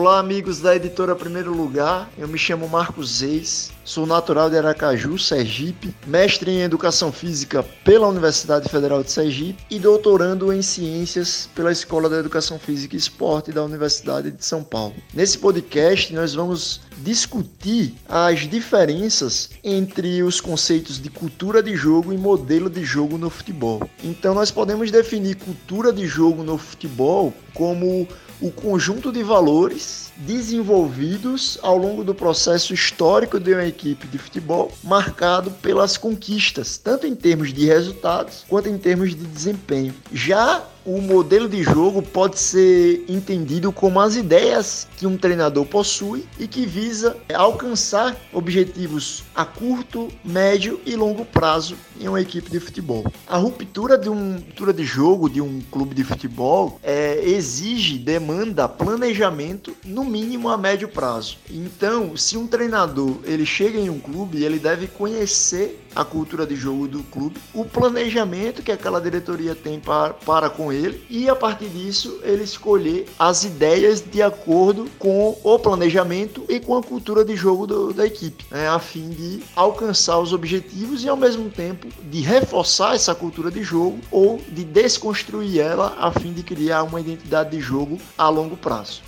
Olá, amigos da editora Primeiro Lugar. Eu me chamo Marcos Reis, sou natural de Aracaju, Sergipe, mestre em Educação Física pela Universidade Federal de Sergipe e doutorando em Ciências pela Escola da Educação Física e Esporte da Universidade de São Paulo. Nesse podcast, nós vamos discutir as diferenças entre os conceitos de cultura de jogo e modelo de jogo no futebol. Então, nós podemos definir cultura de jogo no futebol como o conjunto de valores desenvolvidos ao longo do processo histórico de uma equipe de futebol, marcado pelas conquistas, tanto em termos de resultados quanto em termos de desempenho. Já o modelo de jogo pode ser entendido como as ideias que um treinador possui e que visa alcançar objetivos a curto, médio e longo prazo em uma equipe de futebol. A ruptura de uma ruptura de jogo de um clube de futebol é, exige, demanda planejamento no mínimo a médio prazo. Então, se um treinador ele chega em um clube, ele deve conhecer a cultura de jogo do clube, o planejamento que aquela diretoria tem para, para com ele e a partir disso ele escolher as ideias de acordo com o planejamento e com a cultura de jogo do, da equipe, né, a fim de alcançar os objetivos e ao mesmo tempo de reforçar essa cultura de jogo ou de desconstruir ela a fim de criar uma identidade de jogo a longo prazo.